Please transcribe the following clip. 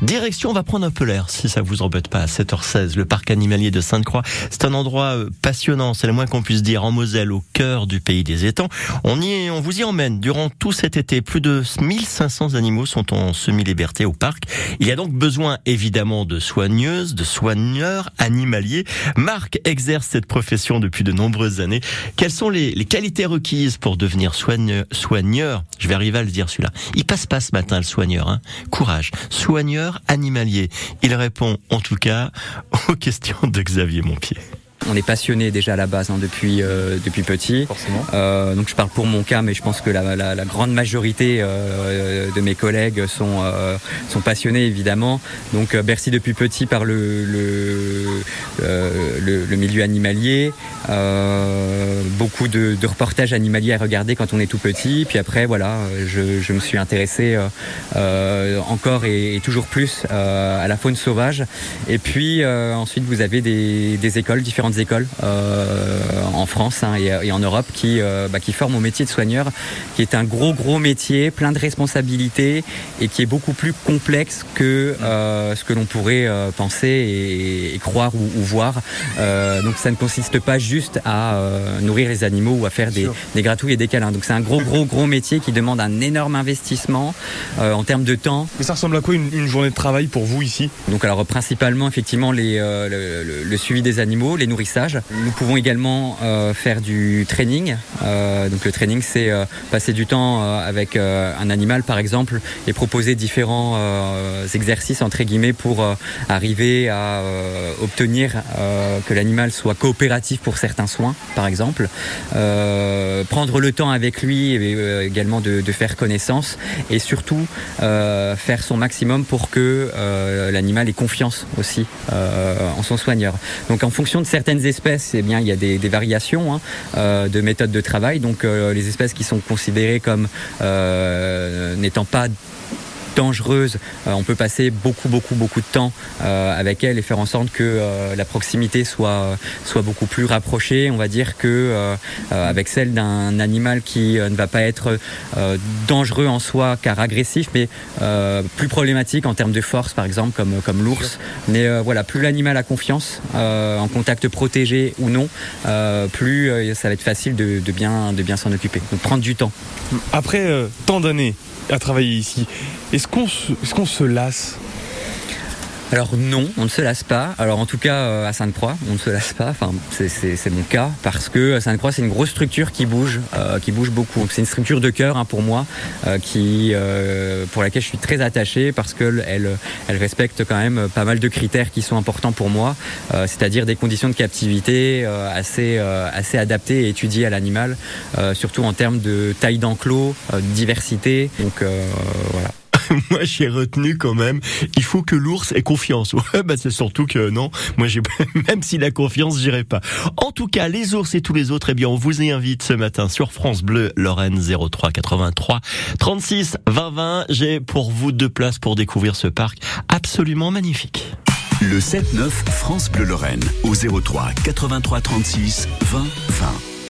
Direction, on va prendre un peu l'air, si ça vous embête pas, à 7h16. Le parc animalier de Sainte-Croix, c'est un endroit euh, passionnant, c'est le moins qu'on puisse dire, en Moselle, au cœur du pays des étangs. On y, on vous y emmène durant tout cet été. Plus de 1500 animaux sont en semi-liberté au parc. Il y a donc besoin, évidemment, de soigneuses, de soigneurs animaliers. Marc exerce cette profession depuis de nombreuses années. Quelles sont les, qualités requises pour devenir soigneur, soigneur? Je vais arriver à le dire celui-là. Il passe pas ce matin le soigneur. Hein. Courage. Soigneur animalier. Il répond en tout cas aux questions de Xavier Montpied. On est passionné déjà à la base hein, depuis euh, depuis petit. Forcément. Euh, donc je parle pour mon cas, mais je pense que la, la, la grande majorité euh, de mes collègues sont euh, sont passionnés évidemment. Donc euh, Bercy depuis petit par le le, euh, le, le milieu animalier, beaucoup de, de, reportages animaliers à regarder quand on est tout petit. Puis après voilà, je, je me suis intéressé encore et, et, toujours plus à la faune sauvage. Et puis ensuite vous avez des, des écoles différentes écoles euh, en France hein, et, et, en Europe qui, euh, bah, qui forment au métier de soigneur, qui est un gros gros métier, plein de responsabilités et qui est beaucoup plus complexe que euh, ce que l'on pourrait penser et, et, croire ou, ou voir. Donc ça ne consiste pas juste à nourrir les animaux ou à faire des, des, gratouilles et des câlins. Donc c'est un gros gros gros métier qui demande un énorme investissement en termes de temps. Mais ça ressemble à quoi une, une, journée de travail pour vous ici? Donc alors principalement effectivement les, le, le, le, suivi des animaux, les Nous pouvons également euh, faire du training. Euh, donc le training, c'est euh, passer du temps avec un animal, par exemple, et proposer différents exercices entre guillemets pour arriver à obtenir que l'animal soit coopératif pour certains soins, par exemple. prendre le temps avec lui également de, de, faire connaissance et surtout faire son maximum pour que l'animal ait confiance aussi en son soigneur. Donc en fonction de certaines espèces, eh bien, il y a des, des variations hein, euh, de méthodes de travail. Donc, euh, les espèces qui sont considérées comme euh, n'étant pas dangereuse. Euh, on peut passer beaucoup, beaucoup, beaucoup de temps euh, avec elle et faire en sorte que euh, la proximité soit, soit beaucoup plus rapprochée. On va dire que avec celle d'un animal qui ne va pas être dangereux en soi car agressif, mais plus problématique en termes de force, par exemple, comme, comme l'ours. Mais voilà, plus l'animal a confiance en contact protégé ou non, plus ça va être facile de, de bien, de bien s'en occuper. Donc prendre du temps. Après tant d'années à travailler ici. Est-ce qu'on se, lasse? Alors non, on ne se lasse pas. Alors en tout cas euh, à Sainte-Croix, on ne se lasse pas. Enfin, c'est mon cas parce que Sainte-Croix c'est une grosse structure qui bouge, euh, qui bouge beaucoup. C'est une structure de cœur hein, pour moi, euh, qui euh, pour laquelle je suis très attaché parce que elle, respecte quand même pas mal de critères qui sont importants pour moi, euh, c'est-à-dire des conditions de captivité euh, assez assez adaptées et étudiées à l'animal, surtout en termes de taille d'enclos, diversité. Donc voilà. moi j'ai retenu quand même, il faut que l'ours ait confiance. Ouais, bah c'est surtout que non, moi j'ai même s'il a confiance, j'irai pas. En tout cas, les ours et tous les autres, eh bien on vous y invite ce matin sur France Bleu Lorraine 03 83 36 20 20. J'ai pour vous deux places pour découvrir ce parc absolument magnifique. Le 7-9 France Bleu Lorraine au 03 83 36 20 20.